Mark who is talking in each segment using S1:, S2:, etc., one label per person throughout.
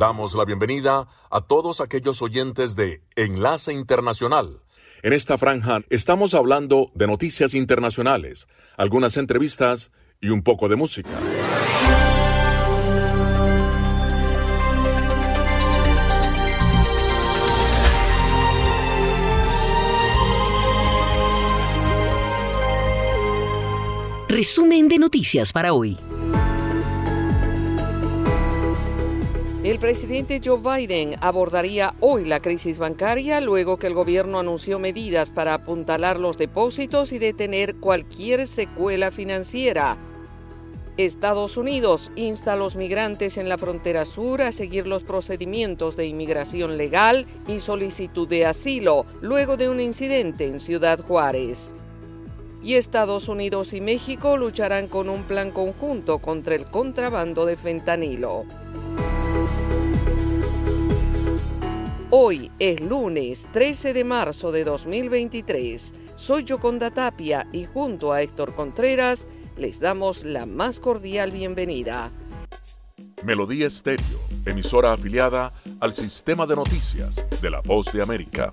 S1: Damos la bienvenida a todos aquellos oyentes de Enlace Internacional. En esta franja estamos hablando de noticias internacionales, algunas entrevistas y un poco de música.
S2: Resumen de noticias para hoy.
S3: El presidente Joe Biden abordaría hoy la crisis bancaria luego que el gobierno anunció medidas para apuntalar los depósitos y detener cualquier secuela financiera. Estados Unidos insta a los migrantes en la frontera sur a seguir los procedimientos de inmigración legal y solicitud de asilo luego de un incidente en Ciudad Juárez. Y Estados Unidos y México lucharán con un plan conjunto contra el contrabando de fentanilo. Hoy es lunes 13 de marzo de 2023. Soy Yoconda Tapia y junto a Héctor Contreras les damos la más cordial bienvenida.
S1: Melodía Estéreo, emisora afiliada al sistema de noticias de la Voz de América.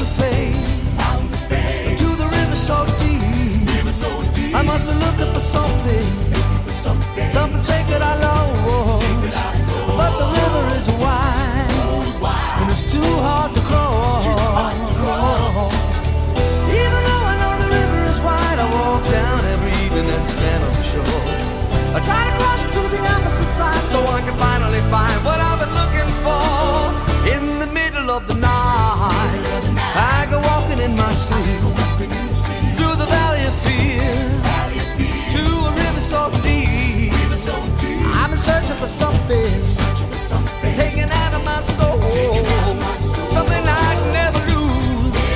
S1: was afraid. I was afraid. To the river so deep. River so deep. I must be looking for something. Looking for something. Something sacred I lost. Sacred I. But the river is wide. Oh, wide. And it's too hard to cross. Too hard to cross. Even though I know the river is wide, I walk down every evening and stand on the shore. I try to cross to the opposite side so I can finally find what I've been looking for in the middle of the
S4: night. I go walking in my sleep through the valley of fear to a river so deep. I'm in search for something taken out of my soul, something I'd never lose,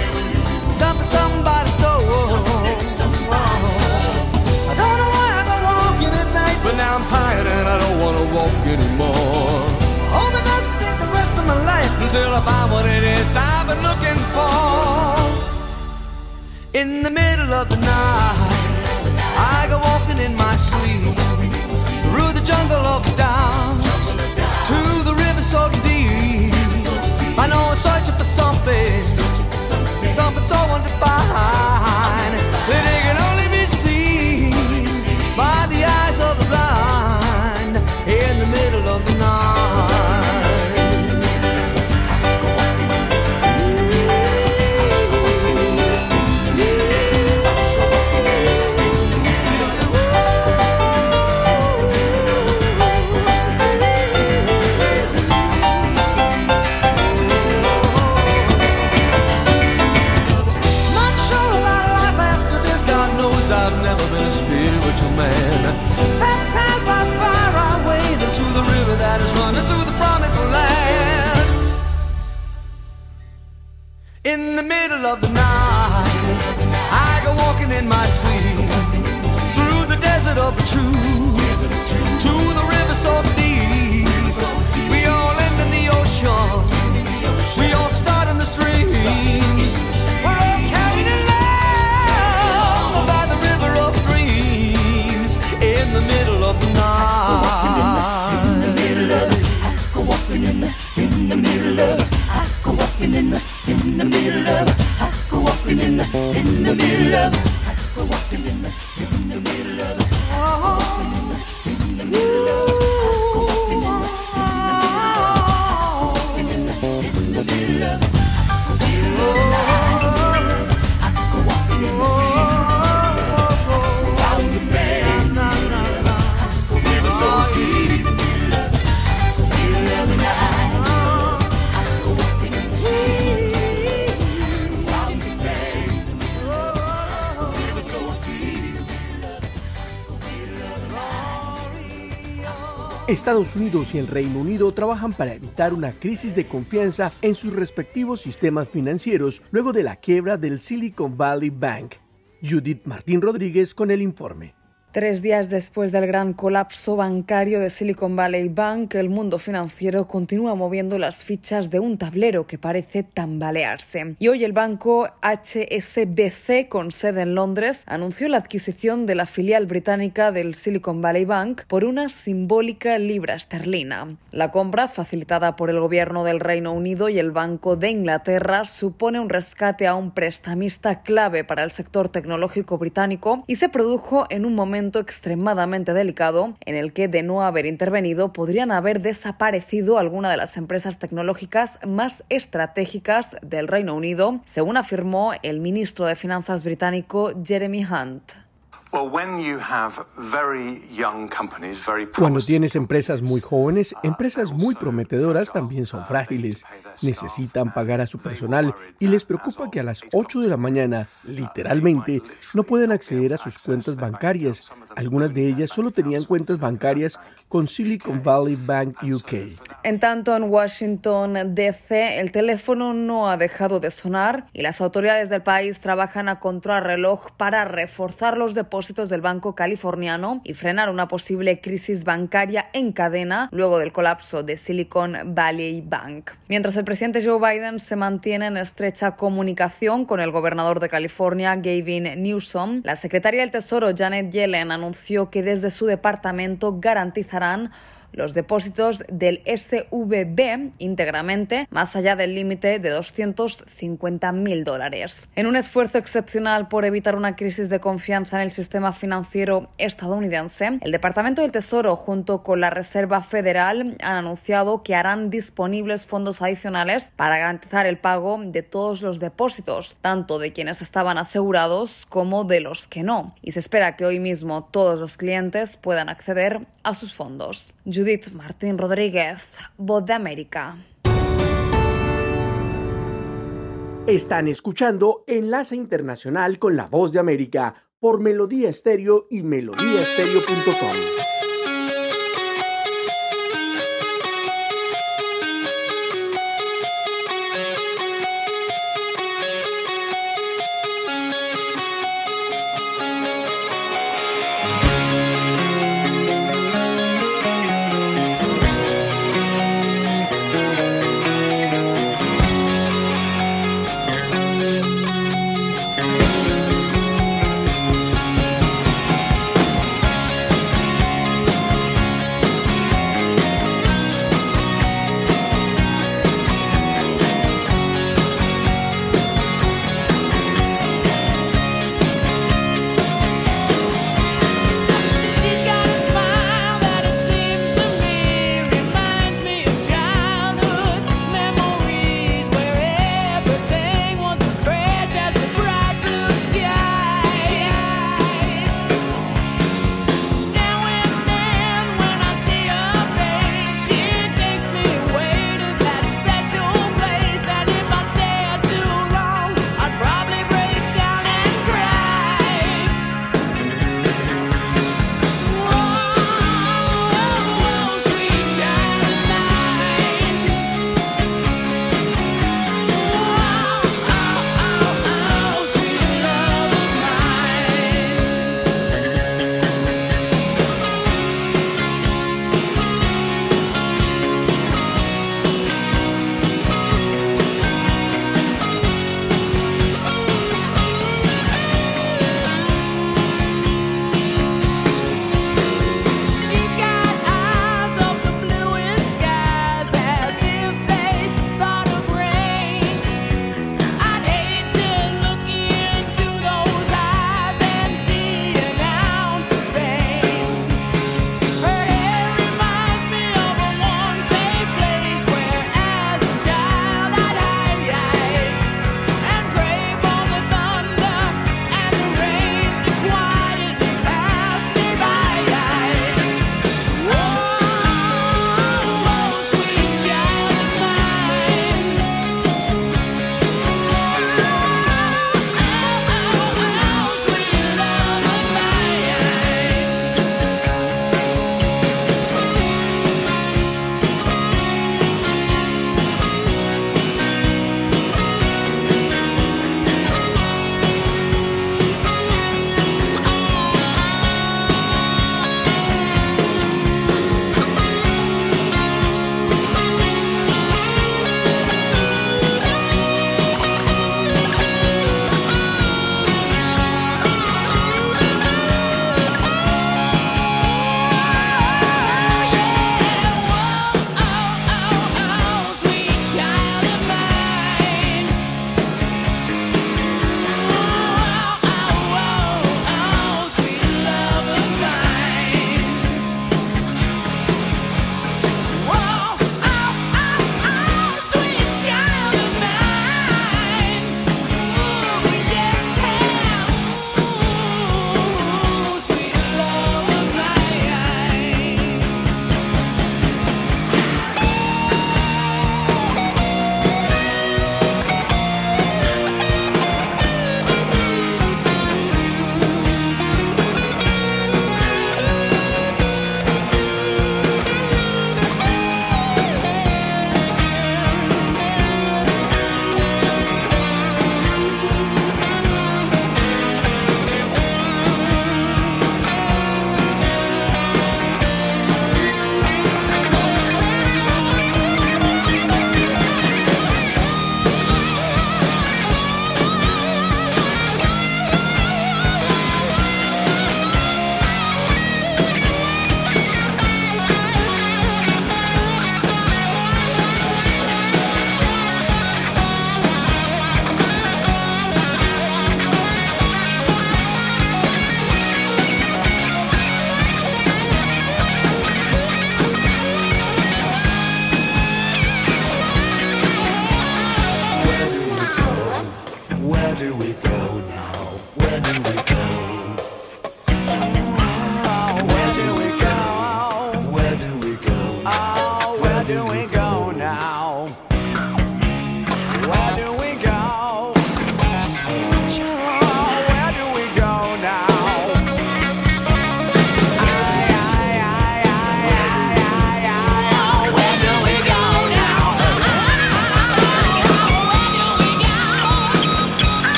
S4: something somebody stole. I don't know why I walking at night, but now I'm tired and I don't want to walk anymore. until I find what it is I've been looking for. In the middle of the night, I go walking in my sleep through the jungle of the to the river so deep. I know I'm searching for something, something so undefined. spiritual man.
S5: Baptized by fire, I wade into the river that is running to the promised land.
S4: In the middle of the night, I go walking in my sleep through the desert of the truth to the river so deep. We all end in the ocean. We all start in the streams. walking in the in the middle of I go walking in the in the middle of I go walking in the in the middle of I go walking in the in the middle of I go walking in the in the middle of.
S6: Estados Unidos y el Reino Unido trabajan para evitar una crisis de confianza en sus respectivos sistemas financieros luego de la quiebra del Silicon Valley Bank. Judith Martín Rodríguez con el informe.
S7: Tres días después del gran colapso bancario de Silicon Valley Bank, el mundo financiero continúa moviendo las fichas de un tablero que parece tambalearse. Y hoy el banco HSBC, con sede en Londres, anunció la adquisición de la filial británica del Silicon Valley Bank por una simbólica libra esterlina. La compra, facilitada por el gobierno del Reino Unido y el Banco de Inglaterra, supone un rescate a un prestamista clave para el sector tecnológico británico y se produjo en un momento extremadamente delicado en el que, de no haber intervenido, podrían haber desaparecido algunas de las empresas tecnológicas más estratégicas del Reino Unido, según afirmó el ministro de Finanzas británico Jeremy Hunt.
S6: Cuando tienes empresas muy jóvenes, empresas muy prometedoras también son frágiles. Necesitan pagar a su personal y les preocupa que a las 8 de la mañana, literalmente, no puedan acceder a sus cuentas bancarias. Algunas de ellas solo tenían cuentas bancarias con Silicon Valley Bank UK.
S7: En tanto, en Washington, D.C., el teléfono no ha dejado de sonar y las autoridades del país trabajan a contrarreloj para reforzar los depósitos del banco californiano y frenar una posible crisis bancaria en cadena luego del colapso de Silicon Valley Bank. Mientras el presidente Joe Biden se mantiene en estrecha comunicación con el gobernador de California, Gavin Newsom, la secretaria del Tesoro, Janet Yellen, anunció que desde su departamento garantizarán los depósitos del SVB íntegramente, más allá del límite de 250 mil dólares. En un esfuerzo excepcional por evitar una crisis de confianza en el sistema financiero estadounidense, el Departamento del Tesoro junto con la Reserva Federal han anunciado que harán disponibles fondos adicionales para garantizar el pago de todos los depósitos, tanto de quienes estaban asegurados como de los que no. Y se espera que hoy mismo todos los clientes puedan acceder a sus fondos. Judith Martín Rodríguez, Voz de América.
S6: Están escuchando Enlace Internacional con la Voz de América por Melodía Estéreo y melodíaestéreo.com.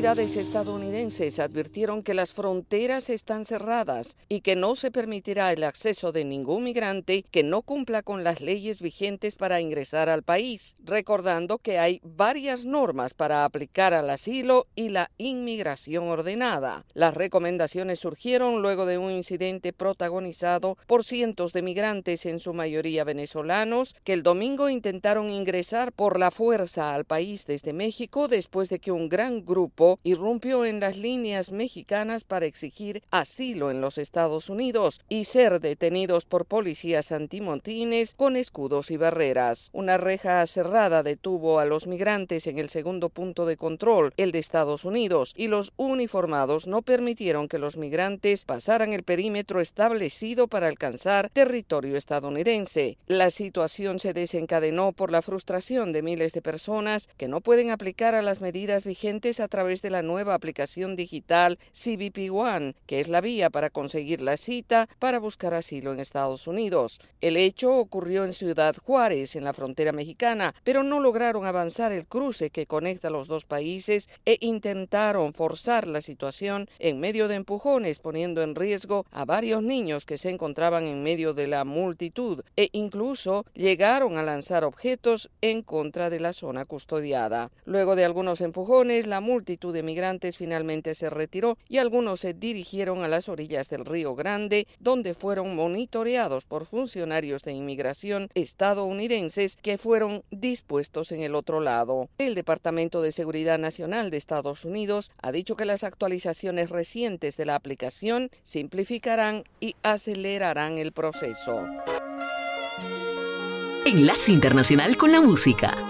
S3: autoridades estadounidenses advirtieron que las fronteras están cerradas y que no se permitirá el acceso de ningún migrante que no cumpla con las leyes vigentes para ingresar al país, recordando que hay varias normas para aplicar al asilo y la inmigración ordenada. Las recomendaciones surgieron luego de un incidente protagonizado por cientos de migrantes, en su mayoría venezolanos, que el domingo intentaron ingresar por la fuerza al país desde México después de que un gran grupo irrumpió en las líneas mexicanas para exigir asilo en los Estados Unidos y ser detenidos por policías antimontines con escudos y barreras. Una reja cerrada detuvo a los migrantes en el segundo punto de control, el de Estados Unidos, y los uniformados no permitieron que los migrantes pasaran el perímetro establecido para alcanzar territorio estadounidense. La situación se desencadenó por la frustración de miles de personas que no pueden aplicar a las medidas vigentes a través de la nueva aplicación digital CBP One, que es la vía para conseguir la cita para buscar asilo en Estados Unidos. El hecho ocurrió en Ciudad Juárez, en la frontera mexicana, pero no lograron avanzar el cruce que conecta los dos países e intentaron forzar la situación en medio de empujones, poniendo en riesgo a varios niños que se encontraban en medio de la multitud e incluso llegaron a lanzar objetos en contra de la zona custodiada. Luego de algunos empujones, la multitud de migrantes finalmente se retiró y algunos se dirigieron a las orillas del Río Grande, donde fueron monitoreados por funcionarios de inmigración estadounidenses que fueron dispuestos en el otro lado. El Departamento de Seguridad Nacional de Estados Unidos ha dicho que las actualizaciones recientes de la aplicación simplificarán y acelerarán el proceso.
S2: Enlace Internacional con la Música.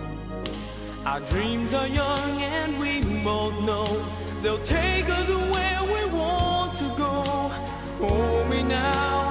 S8: Our dreams are young and we both know they'll take us where we want to go. Hold me now,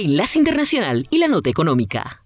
S2: Enlace Internacional y la Nota Económica.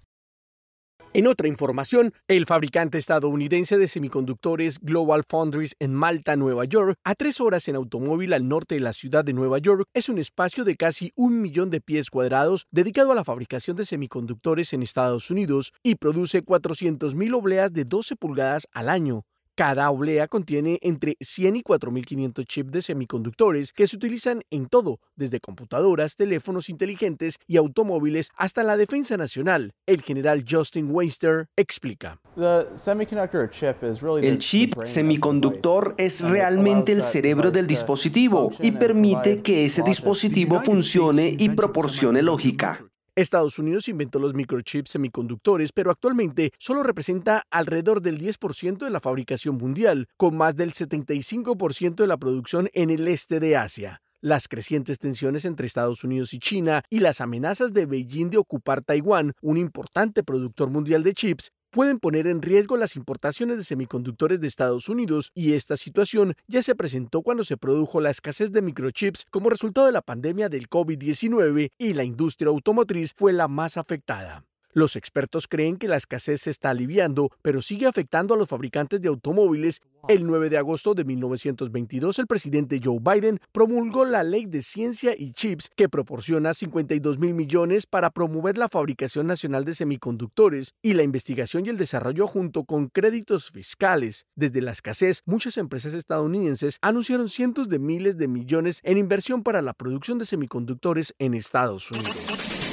S6: En otra información, el fabricante estadounidense de semiconductores Global Foundries en Malta, Nueva York, a tres horas en automóvil al norte de la ciudad de Nueva York, es un espacio de casi un millón de pies cuadrados dedicado a la fabricación de semiconductores en Estados Unidos y produce 400.000 obleas de 12 pulgadas al año. Cada oblea contiene entre 100 y 4.500 chips de semiconductores que se utilizan en todo, desde computadoras, teléfonos inteligentes y automóviles hasta la defensa nacional. El general Justin Weister explica.
S9: El chip semiconductor
S10: es realmente el cerebro del dispositivo y permite que ese dispositivo funcione y proporcione lógica.
S6: Estados Unidos inventó los microchips semiconductores, pero actualmente solo representa alrededor del 10% de la fabricación mundial, con más del 75% de la producción en el este de Asia. Las crecientes tensiones entre Estados Unidos y China y las amenazas de Beijing de ocupar Taiwán, un importante productor mundial de chips, pueden poner en riesgo las importaciones de semiconductores de Estados Unidos y esta situación ya se presentó cuando se produjo la escasez de microchips como resultado de la pandemia del COVID-19 y la industria automotriz fue la más afectada. Los expertos creen que la escasez se está aliviando, pero sigue afectando a los fabricantes de automóviles. El 9 de agosto de 1922, el presidente Joe Biden promulgó la Ley de Ciencia y Chips que proporciona 52 mil millones para promover la fabricación nacional de semiconductores y la investigación y el desarrollo junto con créditos fiscales. Desde la escasez, muchas empresas estadounidenses anunciaron cientos de miles de millones en inversión para la producción de semiconductores en Estados Unidos.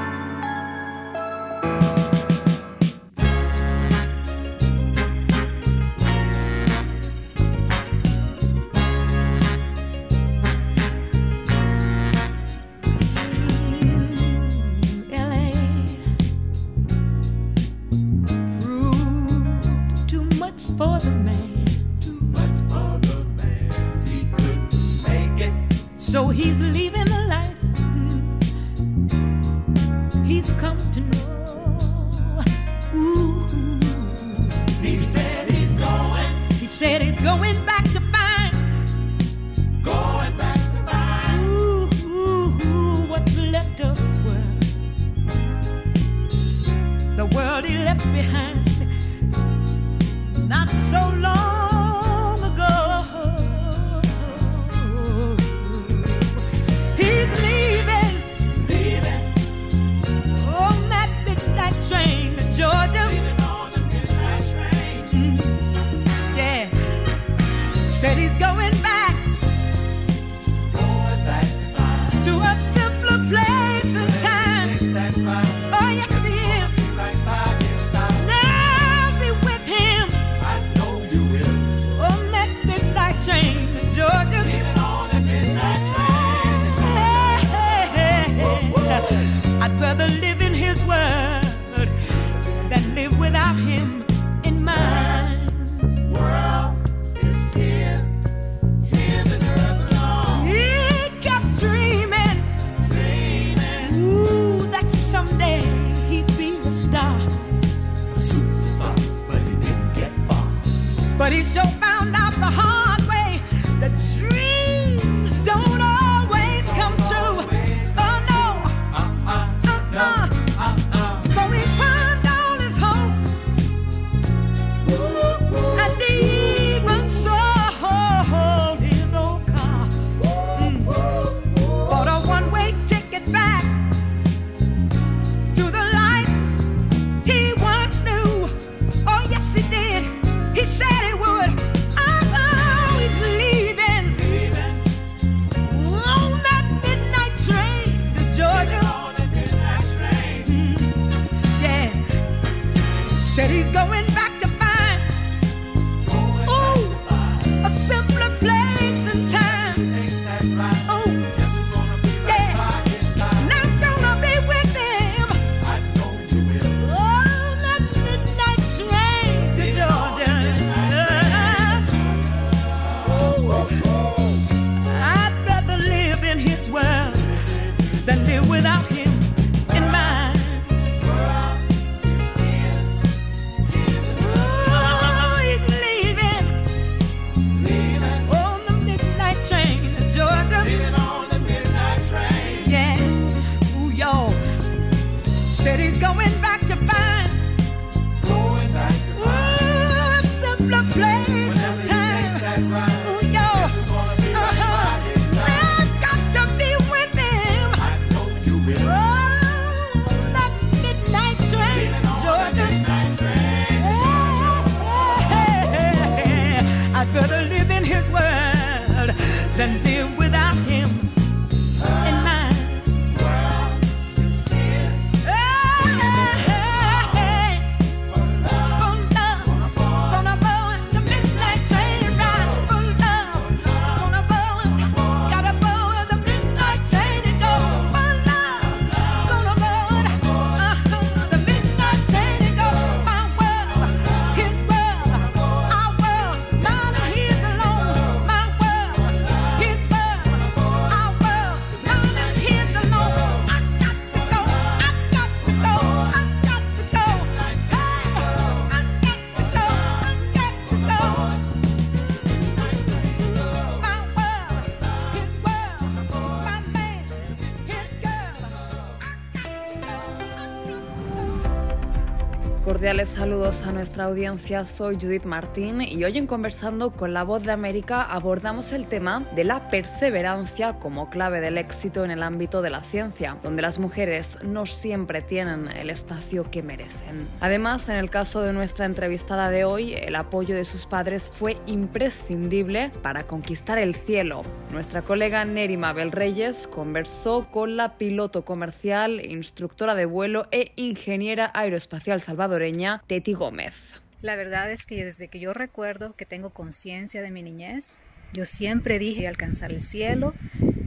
S7: Saludos a nuestra audiencia, soy Judith Martín y hoy en Conversando con la Voz de América abordamos el tema de la perseverancia como clave del éxito en el ámbito de la ciencia, donde las mujeres no siempre tienen el espacio que merecen. Además, en el caso de nuestra entrevistada de hoy, el apoyo de sus padres fue imprescindible para conquistar el cielo. Nuestra colega Neri Mabel Reyes conversó con la piloto comercial, instructora de vuelo e ingeniera aeroespacial Salvador Teti Gómez.
S11: La verdad es que desde que yo recuerdo que tengo conciencia de mi niñez, yo siempre dije alcanzar el cielo,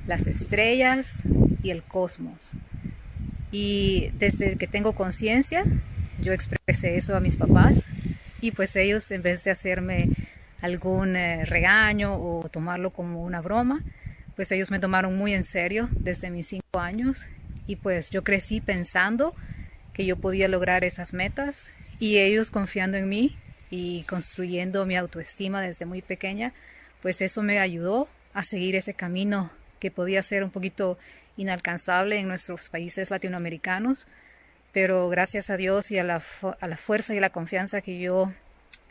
S11: las estrellas y el cosmos. Y desde que tengo conciencia, yo expresé eso a mis papás y pues ellos en vez de hacerme algún eh, regaño o tomarlo como una broma, pues ellos me tomaron muy en serio desde mis cinco años y pues yo crecí pensando que yo podía lograr esas metas y ellos confiando en mí y construyendo mi autoestima desde muy pequeña, pues eso me ayudó a seguir ese camino que podía ser un poquito inalcanzable en nuestros países latinoamericanos, pero gracias a Dios y a la, a fuerza y la confianza que yo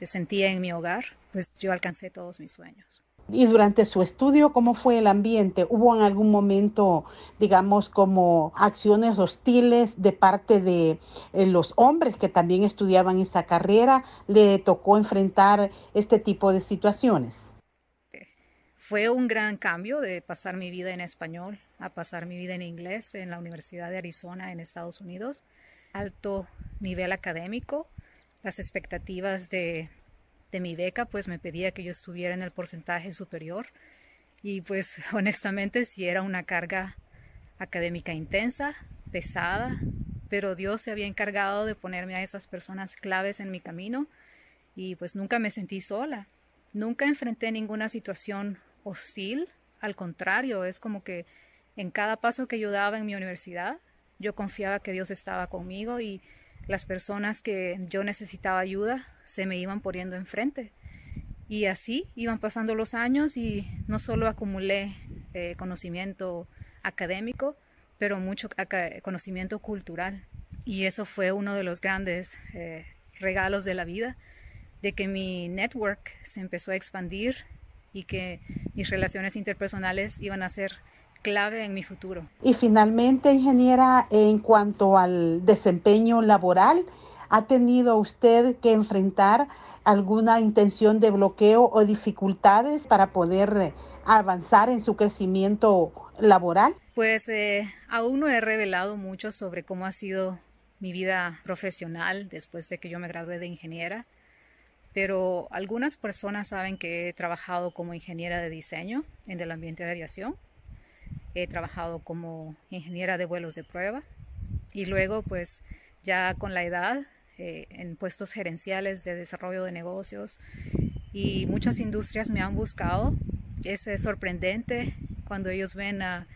S11: sentía en mi hogar, pues yo alcancé todos mis sueños.
S12: Y durante su estudio, ¿cómo fue el ambiente? ¿Hubo en algún momento, digamos, como acciones hostiles de parte de eh, los hombres que también estudiaban esa carrera? ¿Le tocó enfrentar este tipo de situaciones?
S11: Fue un gran cambio de pasar mi vida en español a pasar mi vida en inglés en la Universidad de Arizona en Estados Unidos. Alto nivel académico, las expectativas de de mi beca, pues me pedía que yo estuviera en el porcentaje superior. Y pues honestamente sí era una carga académica intensa, pesada, pero Dios se había encargado de ponerme a esas personas claves en mi camino y pues nunca me sentí sola. Nunca enfrenté ninguna situación hostil, al contrario, es como que en cada paso que yo daba en mi universidad, yo confiaba que Dios estaba conmigo y las personas que yo necesitaba ayuda se me iban poniendo enfrente. Y así iban pasando los años y no solo acumulé eh, conocimiento académico, pero mucho conocimiento cultural. Y eso fue uno de los grandes eh, regalos de la vida, de que mi network se empezó a expandir y que mis relaciones interpersonales iban a ser clave en mi futuro.
S12: Y finalmente, ingeniera, en cuanto al desempeño laboral, ¿ha tenido usted que enfrentar alguna intención de bloqueo o dificultades para poder avanzar en su crecimiento laboral?
S11: Pues eh, aún no he revelado mucho sobre cómo ha sido mi vida profesional después de que yo me gradué de ingeniera, pero algunas personas saben que he trabajado como ingeniera de diseño en el ambiente de aviación he trabajado como ingeniera de vuelos de prueba y luego pues ya con la edad eh, en puestos gerenciales de desarrollo de negocios y muchas industrias me han buscado. Es sorprendente cuando ellos ven a,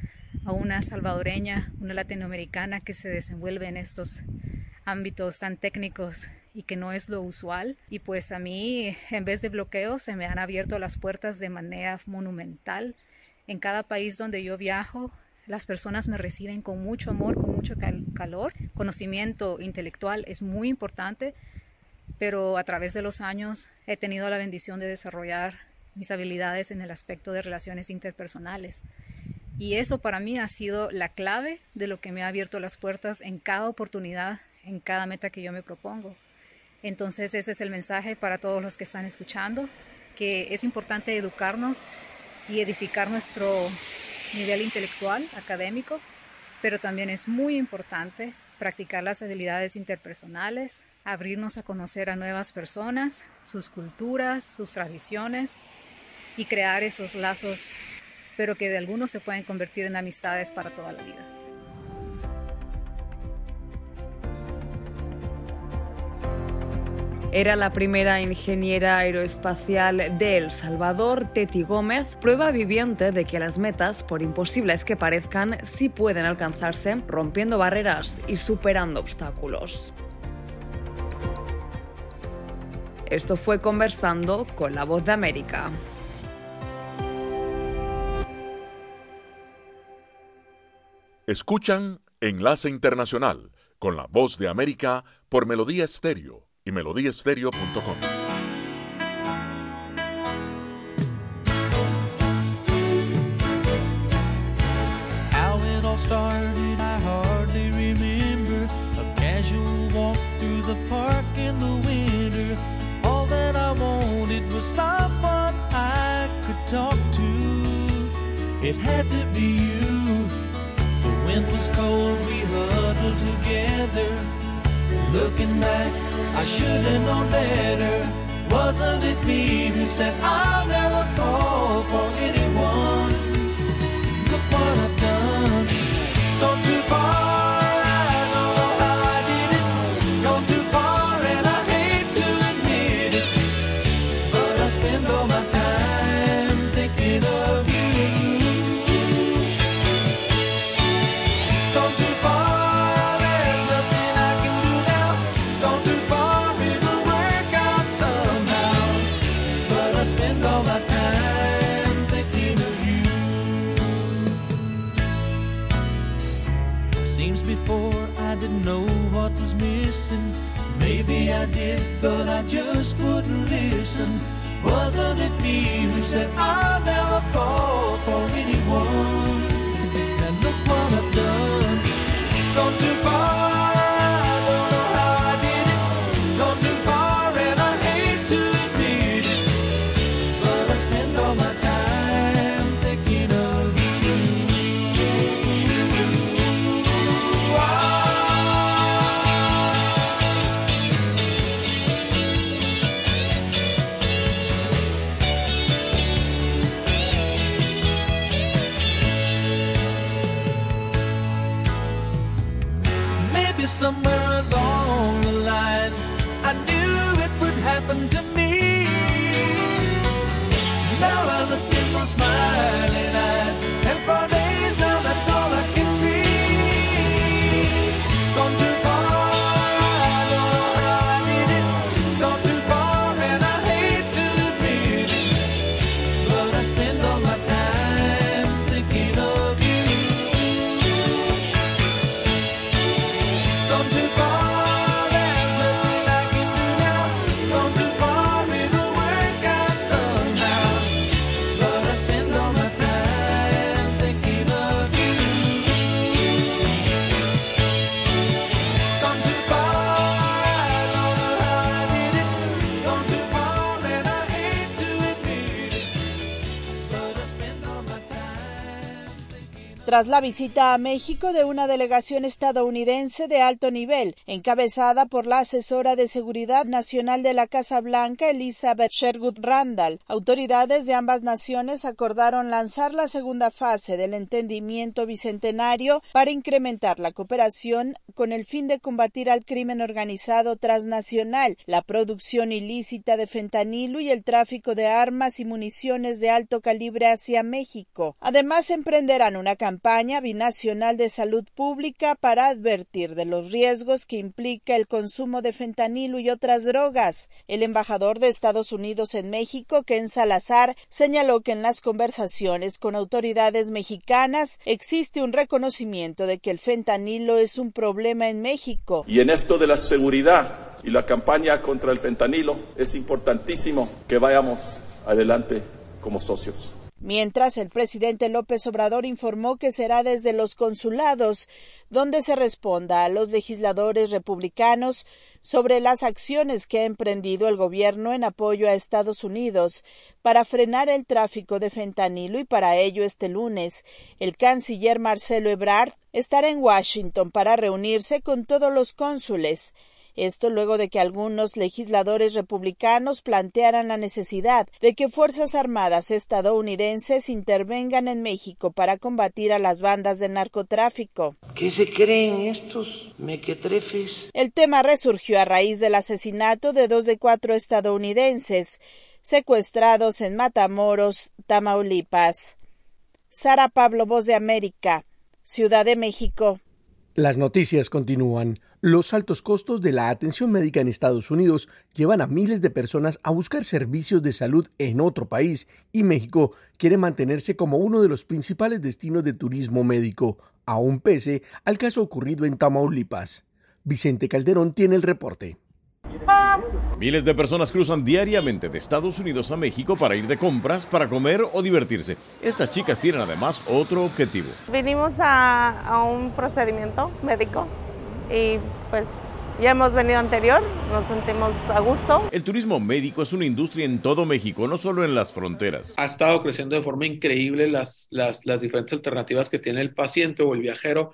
S11: a una salvadoreña, una latinoamericana que se desenvuelve en estos ámbitos tan técnicos y que no es lo usual. Y pues a mí, en vez de bloqueo, se me han abierto las puertas de manera monumental en cada país donde yo viajo, las personas me reciben con mucho amor, con mucho calor. Conocimiento intelectual es muy importante, pero a través de los años he tenido la bendición de desarrollar mis habilidades en el aspecto de relaciones interpersonales. Y eso para mí ha sido la clave de lo que me ha abierto las puertas en cada oportunidad, en cada meta que yo me propongo. Entonces ese es el mensaje para todos los que están escuchando, que es importante educarnos y edificar nuestro nivel intelectual, académico, pero también es muy importante practicar las habilidades interpersonales, abrirnos a conocer a nuevas personas, sus culturas, sus tradiciones y crear esos lazos, pero que de algunos se pueden convertir en amistades para toda la vida.
S7: Era la primera ingeniera aeroespacial de El Salvador, Teti Gómez, prueba viviente de que las metas, por imposibles que parezcan, sí pueden alcanzarse rompiendo barreras y superando obstáculos. Esto fue conversando con la voz de América.
S1: Escuchan Enlace Internacional con la voz de América por Melodía Estéreo y melodíaestéreo.com.
S13: How it all started, I hardly remember. A casual walk through the park in the winter. All that I wanted was someone I could talk to. It had to be you. The wind was cold, we huddled together. Looking back, I should have known better. Wasn't it me who said I'll never fall for anyone? But I just wouldn't listen. Wasn't it me who said I'll never fall
S14: Tras la visita a México de una delegación estadounidense de alto nivel, encabezada por la asesora de Seguridad Nacional de la Casa Blanca, Elizabeth Sherwood Randall, autoridades de ambas naciones acordaron lanzar la segunda fase del entendimiento bicentenario para incrementar la cooperación con el fin de combatir al crimen organizado transnacional, la producción ilícita de fentanilo y el tráfico de armas y municiones de alto calibre hacia México. Además, emprenderán una campaña binacional de salud pública para advertir de los riesgos que implica el consumo de fentanilo y otras drogas. El embajador de Estados Unidos en México, Ken Salazar, señaló que en las conversaciones con autoridades mexicanas existe un reconocimiento de que el fentanilo es un problema en México.
S15: Y en esto de la seguridad y la campaña contra el fentanilo es importantísimo que vayamos adelante como socios.
S14: Mientras, el presidente López Obrador informó que será desde los consulados donde se responda a los legisladores republicanos sobre las acciones que ha emprendido el gobierno en apoyo a Estados Unidos para frenar el tráfico de fentanilo y para ello este lunes el canciller Marcelo Ebrard estará en Washington para reunirse con todos los cónsules. Esto luego de que algunos legisladores republicanos plantearan la necesidad de que Fuerzas Armadas estadounidenses intervengan en México para combatir a las bandas de narcotráfico.
S8: ¿Qué se creen estos mequetrefes?
S14: El tema resurgió a raíz del asesinato de dos de cuatro estadounidenses secuestrados en Matamoros, Tamaulipas. Sara Pablo, Voz de América, Ciudad de México.
S6: Las noticias continúan. Los altos costos de la atención médica en Estados Unidos llevan a miles de personas a buscar servicios de salud en otro país y México quiere mantenerse como uno de los principales destinos de turismo médico, aún pese al caso ocurrido en Tamaulipas. Vicente Calderón tiene el reporte.
S16: Miles de personas cruzan diariamente de Estados Unidos a México para ir de compras, para comer o divertirse. Estas chicas tienen además otro objetivo.
S17: Vinimos a, a un procedimiento médico y pues ya hemos venido anterior, nos sentimos a gusto.
S16: El turismo médico es una industria en todo México, no solo en las fronteras.
S18: Ha estado creciendo de forma increíble las, las, las diferentes alternativas que tiene el paciente o el viajero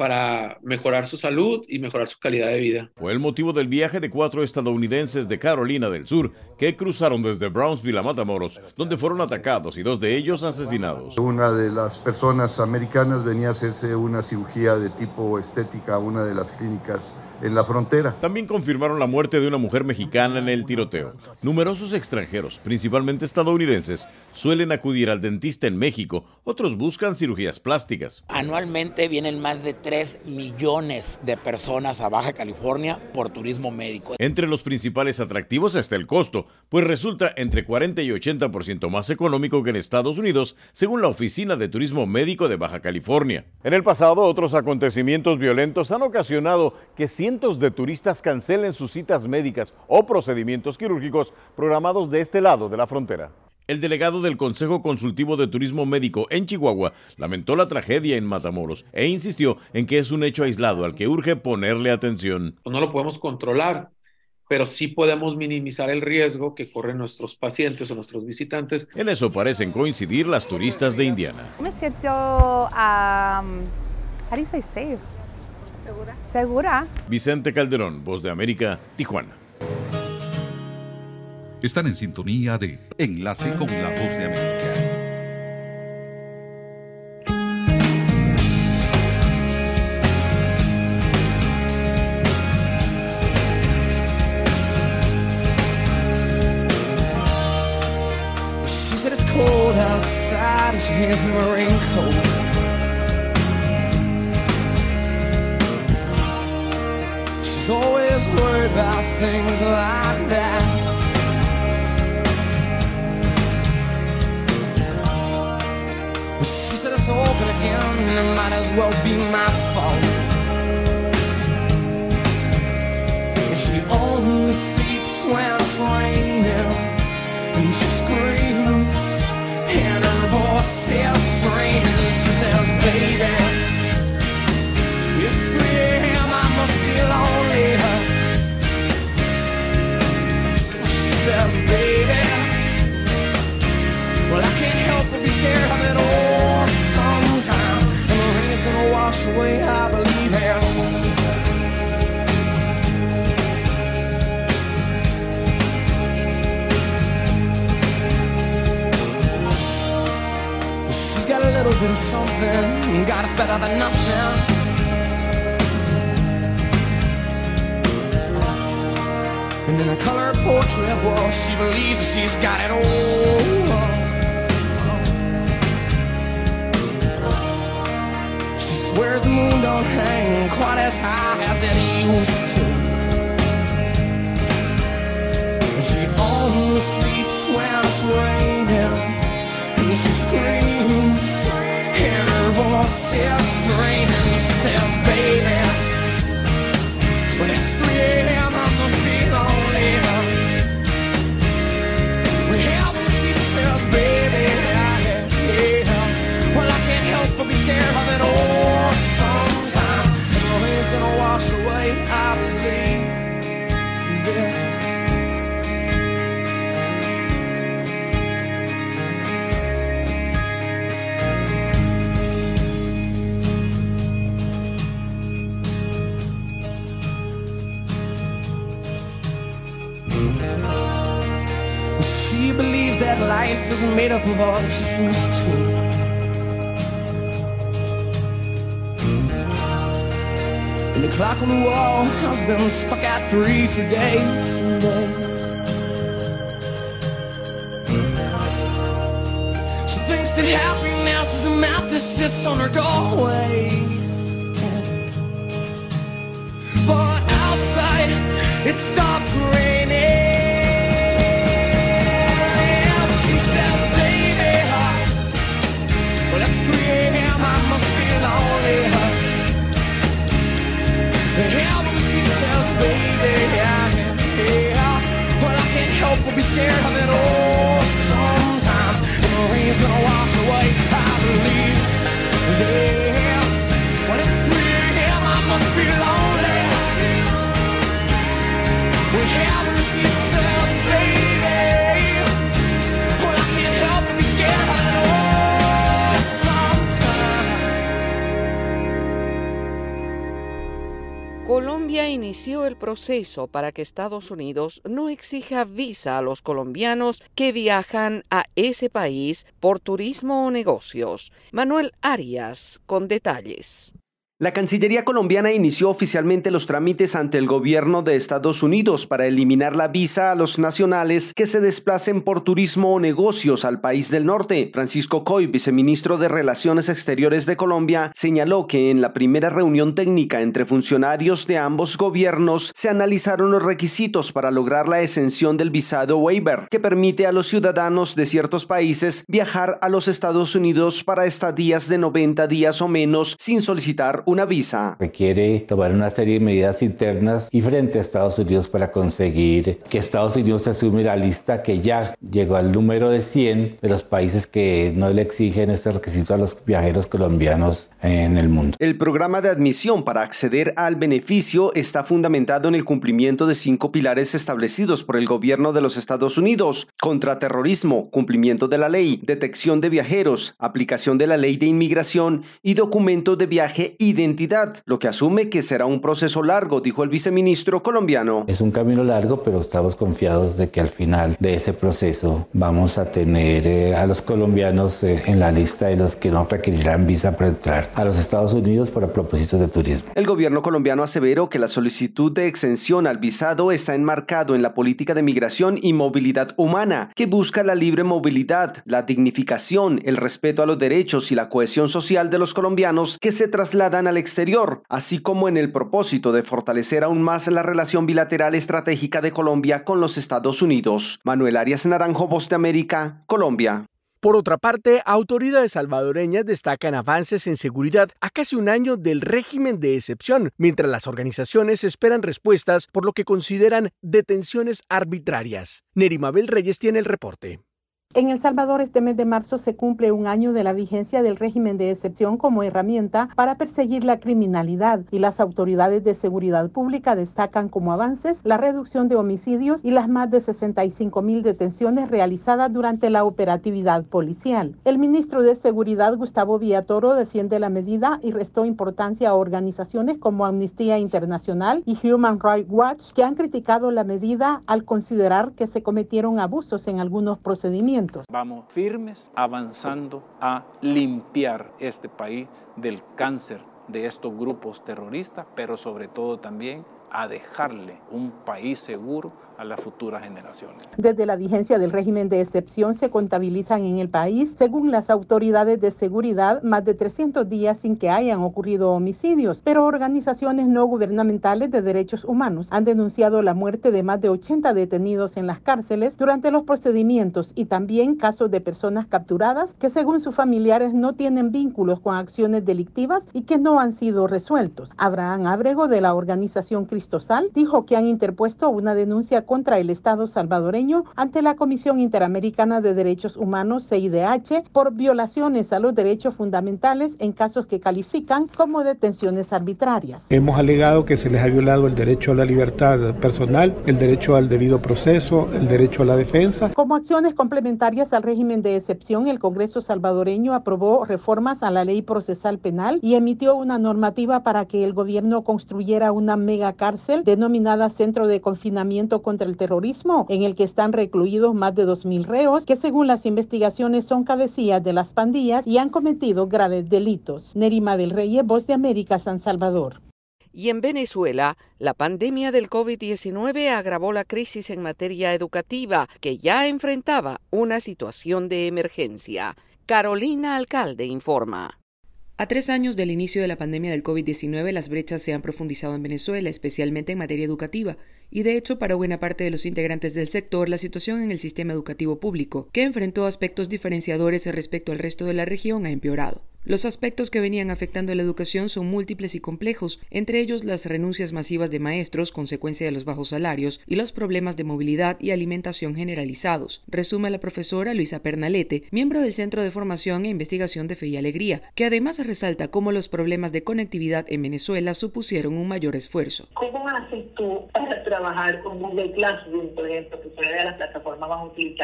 S18: para mejorar su salud y mejorar su calidad de vida.
S16: Fue el motivo del viaje de cuatro estadounidenses de Carolina del Sur que cruzaron desde Brownsville a Matamoros, donde fueron atacados y dos de ellos asesinados.
S19: Una de las personas americanas venía a hacerse una cirugía de tipo estética a una de las clínicas en la frontera.
S16: También confirmaron la muerte de una mujer mexicana en el tiroteo. Numerosos extranjeros, principalmente estadounidenses, suelen acudir al dentista en México, otros buscan cirugías plásticas.
S20: Anualmente vienen más de 3 millones de personas a Baja California por turismo médico.
S16: Entre los principales atractivos está el costo, pues resulta entre 40 y 80% más económico que en Estados Unidos, según la Oficina de Turismo Médico de Baja California. En el pasado, otros acontecimientos violentos han ocasionado que cientos de turistas cancelen sus citas médicas o procedimientos quirúrgicos programados de este lado de la frontera. El delegado del Consejo Consultivo de Turismo Médico en Chihuahua lamentó la tragedia en Matamoros e insistió en que es un hecho aislado al que urge ponerle atención.
S18: No lo podemos controlar, pero sí podemos minimizar el riesgo que corren nuestros pacientes o nuestros visitantes.
S16: En eso parecen coincidir las turistas de Indiana.
S21: Me siento, um, how do you say safe? Segura. Segura.
S16: Vicente Calderón, Voz de América, Tijuana.
S19: Están en sintonía de Enlace con la Voz de América.
S4: She said it's cold outside and she hands me my raincoat. Always worried about things like that. She said it's all gonna end and it might as well be my fault. And she only sleeps when it's raining. And she screams and her voice is strange. She says, baby, it's 3 a.m. I must be lonely. Says, baby, well, I can't help but be scared of it all sometimes. And the rain's gonna wash away, I believe it. She's got a little bit of something, God, it's better than nothing. In a color portrait, well, she believes that she's got it all. She swears the moon don't hang quite as high as it used to. And she only sleeps when it's raining. And she screams, and her voice is straining. She says, baby, when it's 3 scared of sometimes. And the gonna wash away, I believe this. She believes that life is made up of all that she used to. Clock on the wall has been stuck at three for days and days. She thinks that happiness is a map that sits on her doorway. there
S3: inició el proceso para que Estados Unidos no exija visa a los colombianos que viajan a ese país por turismo o negocios. Manuel Arias con detalles.
S10: La Cancillería colombiana inició oficialmente los trámites ante el gobierno de Estados Unidos para eliminar la visa a los nacionales que se desplacen por turismo o negocios al país del norte. Francisco Coy, viceministro de Relaciones Exteriores de Colombia, señaló que en la primera reunión técnica entre funcionarios de ambos gobiernos se analizaron los requisitos para lograr la exención del visado waiver, que permite a los ciudadanos de ciertos países viajar a los Estados Unidos para estadías de 90 días o menos sin solicitar una visa.
S22: Requiere tomar una serie de medidas internas y frente a Estados Unidos para conseguir que Estados Unidos asume la lista que ya llegó al número de 100 de los países que no le exigen este requisito a los viajeros colombianos en el mundo.
S10: El programa de admisión para acceder al beneficio está fundamentado en el cumplimiento de cinco pilares establecidos por el gobierno de los Estados Unidos: contraterrorismo, cumplimiento de la ley, detección de viajeros, aplicación de la ley de inmigración y documentos de viaje identidad, lo que asume que será un proceso largo, dijo el viceministro colombiano.
S22: Es un camino largo, pero estamos confiados de que al final de ese proceso vamos a tener eh, a los colombianos eh, en la lista de los que no requerirán visa para entrar a los Estados Unidos para propósitos de turismo.
S10: El gobierno colombiano aseveró que la solicitud de exención al visado está enmarcado en la política de migración y movilidad humana, que busca la libre movilidad, la dignificación, el respeto a los derechos y la cohesión social de los colombianos que se trasladan al exterior, así como en el propósito de fortalecer aún más la relación bilateral estratégica de Colombia con los Estados Unidos. Manuel Arias Naranjo, Voz de América, Colombia.
S6: Por otra parte, autoridades salvadoreñas destacan avances en seguridad a casi un año del régimen de excepción, mientras las organizaciones esperan respuestas por lo que consideran detenciones arbitrarias. Nerimabel Reyes tiene el reporte.
S12: En El Salvador este mes de marzo se cumple un año de la vigencia del régimen de excepción como herramienta para perseguir la criminalidad y las autoridades de seguridad pública destacan como avances la reducción de homicidios y las más de 65 mil detenciones realizadas durante la operatividad policial. El ministro de Seguridad Gustavo Villatoro defiende la medida y restó importancia a organizaciones como Amnistía Internacional y Human Rights Watch que han criticado la medida al considerar que se cometieron abusos en algunos procedimientos.
S23: Vamos firmes avanzando a limpiar este país del cáncer de estos grupos terroristas, pero sobre todo también a dejarle un país seguro a las futuras generaciones.
S12: Desde la vigencia del régimen de excepción se contabilizan en el país, según las autoridades de seguridad, más de 300 días sin que hayan ocurrido homicidios, pero organizaciones no gubernamentales de derechos humanos han denunciado la muerte de más de 80 detenidos en las cárceles durante los procedimientos y también casos de personas capturadas que según sus familiares no tienen vínculos con acciones delictivas y que no han sido resueltos. Abraham Abrego de la organización Cristosal dijo que han interpuesto una denuncia contra el Estado salvadoreño ante la Comisión Interamericana de Derechos Humanos, CIDH, por violaciones a los derechos fundamentales en casos que califican como detenciones arbitrarias.
S19: Hemos alegado que se les ha violado el derecho a la libertad personal, el derecho al debido proceso, el derecho a la defensa.
S12: Como acciones complementarias al régimen de excepción, el Congreso salvadoreño aprobó reformas a la ley procesal penal y emitió una normativa para que el gobierno construyera una mega cárcel denominada Centro de Confinamiento contra el terrorismo, en el que están recluidos más de 2.000 reos que según las investigaciones son cabecillas de las pandillas y han cometido graves delitos. Nerima del Reyes, Voz de América, San Salvador.
S3: Y en Venezuela, la pandemia del COVID-19 agravó la crisis en materia educativa, que ya enfrentaba una situación de emergencia. Carolina Alcalde informa.
S24: A tres años del inicio de la pandemia del COVID-19, las brechas se han profundizado en Venezuela, especialmente en materia educativa, y de hecho, para buena parte de los integrantes del sector, la situación en el sistema educativo público, que enfrentó aspectos diferenciadores respecto al resto de la región, ha empeorado. Los aspectos que venían afectando la educación son múltiples y complejos, entre ellos las renuncias masivas de maestros, consecuencia de los bajos salarios, y los problemas de movilidad y alimentación generalizados, resume la profesora Luisa Pernalete, miembro del Centro de Formación e Investigación de Fe y Alegría, que además resalta cómo los problemas de conectividad en Venezuela supusieron un mayor esfuerzo. ¿Cómo haces tú para trabajar con Google Classroom, por ejemplo, que fue de las plataformas y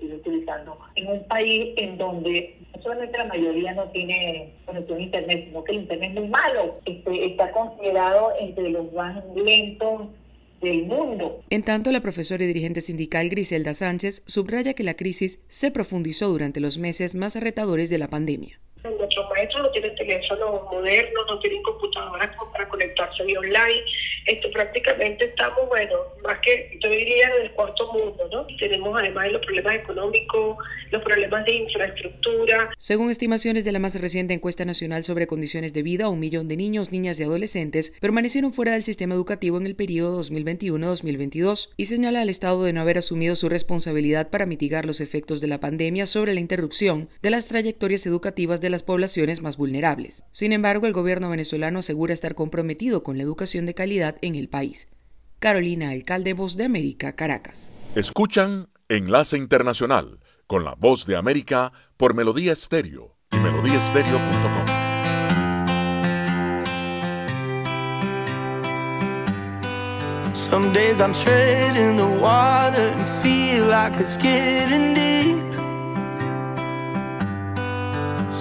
S24: sigue utilizando en un país en donde solamente la mayoría no tiene conexión a internet, sino que el internet es muy malo. Este, está considerado entre los más lentos del mundo. En tanto, la profesora y dirigente sindical Griselda Sánchez subraya que la crisis se profundizó durante los meses más retadores de la pandemia.
S25: Nuestros maestros no tienen teléfonos modernos, no tienen computadoras para conectarse vía online. Esto prácticamente estamos, bueno, más que yo diría del cuarto mundo, ¿no? Tenemos además los problemas económicos, los problemas de infraestructura.
S24: Según estimaciones de la más reciente encuesta nacional sobre condiciones de vida, un millón de niños, niñas y adolescentes permanecieron fuera del sistema educativo en el periodo 2021-2022 y señala al Estado de no haber asumido su responsabilidad para mitigar los efectos de la pandemia sobre la interrupción de las trayectorias educativas de las poblaciones más vulnerables. Sin embargo, el gobierno venezolano asegura estar comprometido con la educación de calidad en el país. Carolina Alcalde, Voz de América, Caracas.
S1: Escuchan Enlace Internacional con la Voz de América por Melodía Estéreo y melodíaestéreo.com.
S5: Some days I'm treading the water and feel like it's getting deep.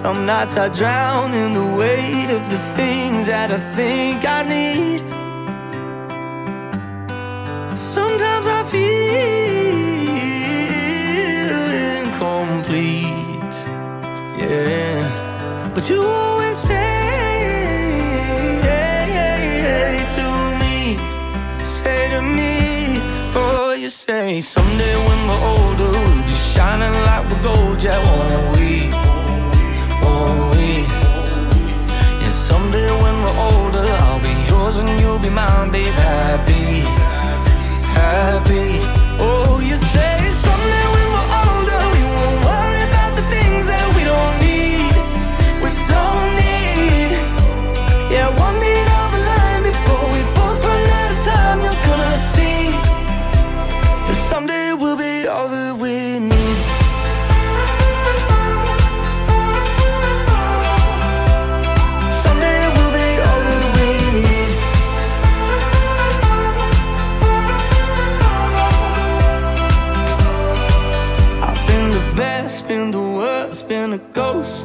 S5: Some nights I drown in the weight of the things that I think I need. Sometimes I feel incomplete, yeah. But you always say to me, say to me, oh, you say someday when we're older we'll be shining like we're gold, yeah, someday when we're older, I'll be yours and you'll be mine, babe, happy happy. Oh, you say someday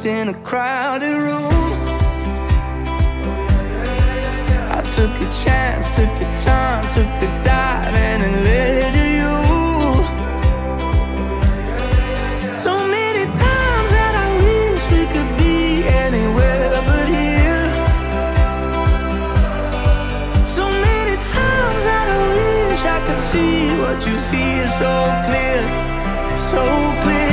S5: ghost in a crowded room. I took a chance, took a turn, took a dive, and it led to you. So many times that I wish we could be anywhere but here. So many times that I wish I could see what you see is so clear so clear.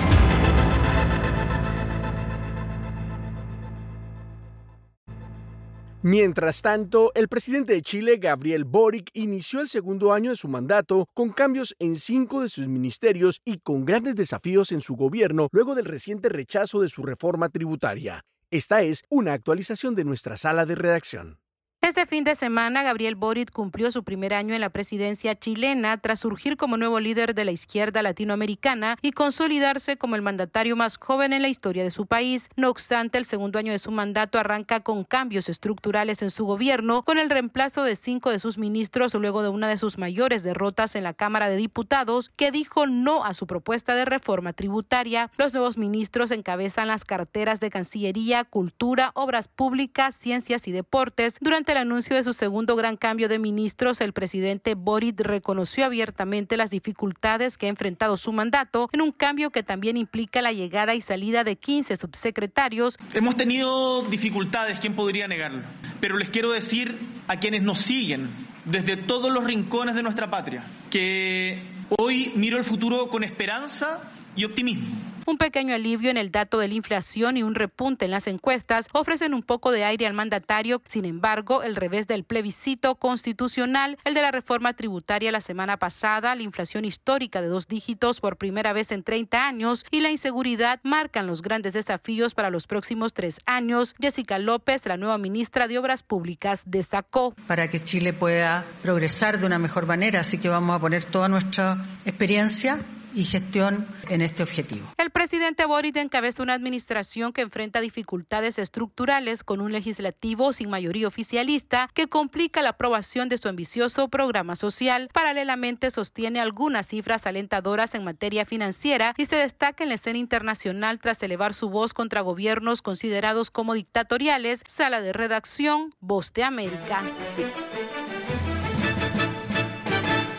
S6: Mientras tanto, el presidente de Chile, Gabriel Boric, inició el segundo año de su mandato con cambios en cinco de sus ministerios y con grandes desafíos en su gobierno luego del reciente rechazo de su reforma tributaria. Esta es una actualización de nuestra sala de redacción.
S26: Este fin de semana, Gabriel Boric cumplió su primer año en la presidencia chilena tras surgir como nuevo líder de la izquierda latinoamericana y consolidarse como el mandatario más joven en la historia de su país. No obstante, el segundo año de su mandato arranca con cambios estructurales en su gobierno, con el reemplazo de cinco de sus ministros luego de una de sus mayores derrotas en la Cámara de Diputados, que dijo no a su propuesta de reforma tributaria. Los nuevos ministros encabezan las carteras de Cancillería, Cultura, Obras Públicas, Ciencias y Deportes. Durante el anuncio de su segundo gran cambio de ministros, el presidente Boric reconoció abiertamente las dificultades que ha enfrentado su mandato en un cambio que también implica la llegada y salida de 15 subsecretarios. Hemos tenido dificultades, ¿quién podría negarlo? Pero les quiero decir a quienes nos siguen desde todos los rincones de nuestra patria que hoy miro el futuro con esperanza y optimismo. Un pequeño alivio en el dato de la inflación y un repunte en las encuestas ofrecen un poco de aire al mandatario. Sin embargo, el revés del plebiscito constitucional, el de la reforma tributaria la semana pasada, la inflación histórica de dos dígitos por primera vez en 30 años y la inseguridad marcan los grandes desafíos para los próximos tres años. Jessica López, la nueva ministra de Obras Públicas, destacó. Para que
S27: Chile pueda progresar de una mejor manera, así que vamos a poner toda nuestra experiencia y gestión en este objetivo.
S26: El presidente Boric encabeza una administración que enfrenta dificultades estructurales con un legislativo sin mayoría oficialista que complica la aprobación de su ambicioso programa social. Paralelamente sostiene algunas cifras alentadoras en materia financiera y se destaca en la escena internacional tras elevar su voz contra gobiernos considerados como dictatoriales. Sala de redacción, Voz de América.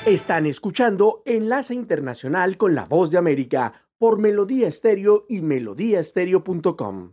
S6: Están escuchando Enlace Internacional con la Voz de América por Melodía Estéreo y melodíaestéreo.com.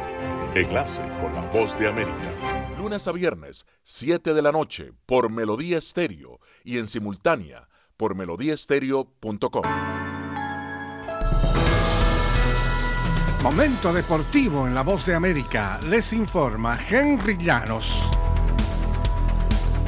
S1: Enlace con la voz de América. Lunes a viernes, 7 de la noche, por Melodía Estéreo y en simultánea por melodíaestéreo.com.
S28: Momento deportivo en la voz de América. Les informa Henry Llanos.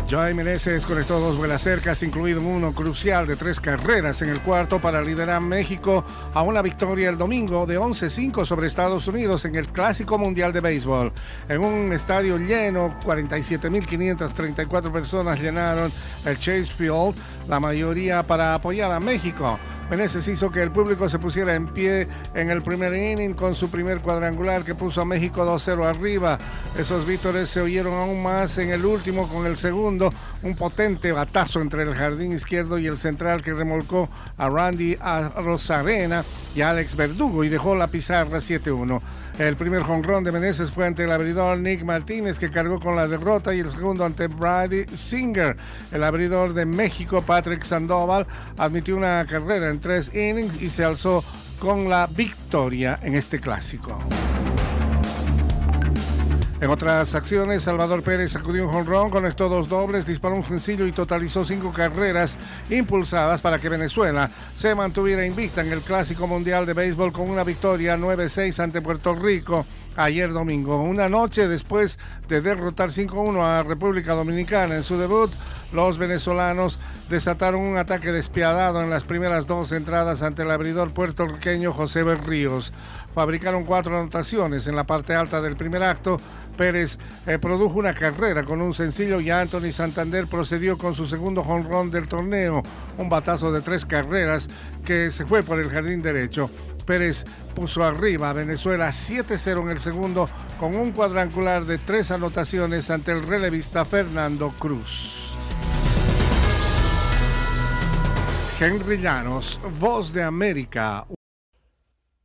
S28: Joey Meneses conectó dos vuelas cercas, incluido uno crucial de tres carreras en el cuarto para liderar México a una victoria el domingo de 11-5 sobre Estados Unidos en el Clásico Mundial de Béisbol. En un estadio lleno, 47.534 personas llenaron el Chase Field, la mayoría para apoyar a México. Meneses hizo que el público se pusiera en pie en el primer inning con su primer cuadrangular que puso a México 2-0 arriba. Esos vítores se oyeron aún más en el último con el segundo, un potente batazo entre el jardín izquierdo y el central que remolcó a Randy a Rosarena y a Alex Verdugo y dejó la pizarra 7-1. El primer jonrón de Meneses fue ante el abridor Nick Martínez, que cargó con la derrota, y el segundo ante Brady Singer. El abridor de México, Patrick Sandoval, admitió una carrera en tres innings y se alzó con la victoria en este clásico. En otras acciones, Salvador Pérez sacudió un jonrón, conectó dos dobles, disparó un sencillo y totalizó cinco carreras impulsadas para que Venezuela se mantuviera invicta en el Clásico Mundial de Béisbol con una victoria 9-6 ante Puerto Rico ayer domingo. Una noche después de derrotar 5-1 a República Dominicana en su debut, los venezolanos desataron un ataque despiadado en las primeras dos entradas ante el abridor puertorriqueño José Berríos. Fabricaron cuatro anotaciones en la parte alta del primer acto, Pérez eh, produjo una carrera con un sencillo y Anthony Santander procedió con su segundo jonrón del torneo, un batazo de tres carreras que se fue por el jardín derecho. Pérez puso arriba a Venezuela 7-0 en el segundo con un cuadrangular de tres anotaciones ante el relevista Fernando Cruz. Henry Llanos, Voz de América.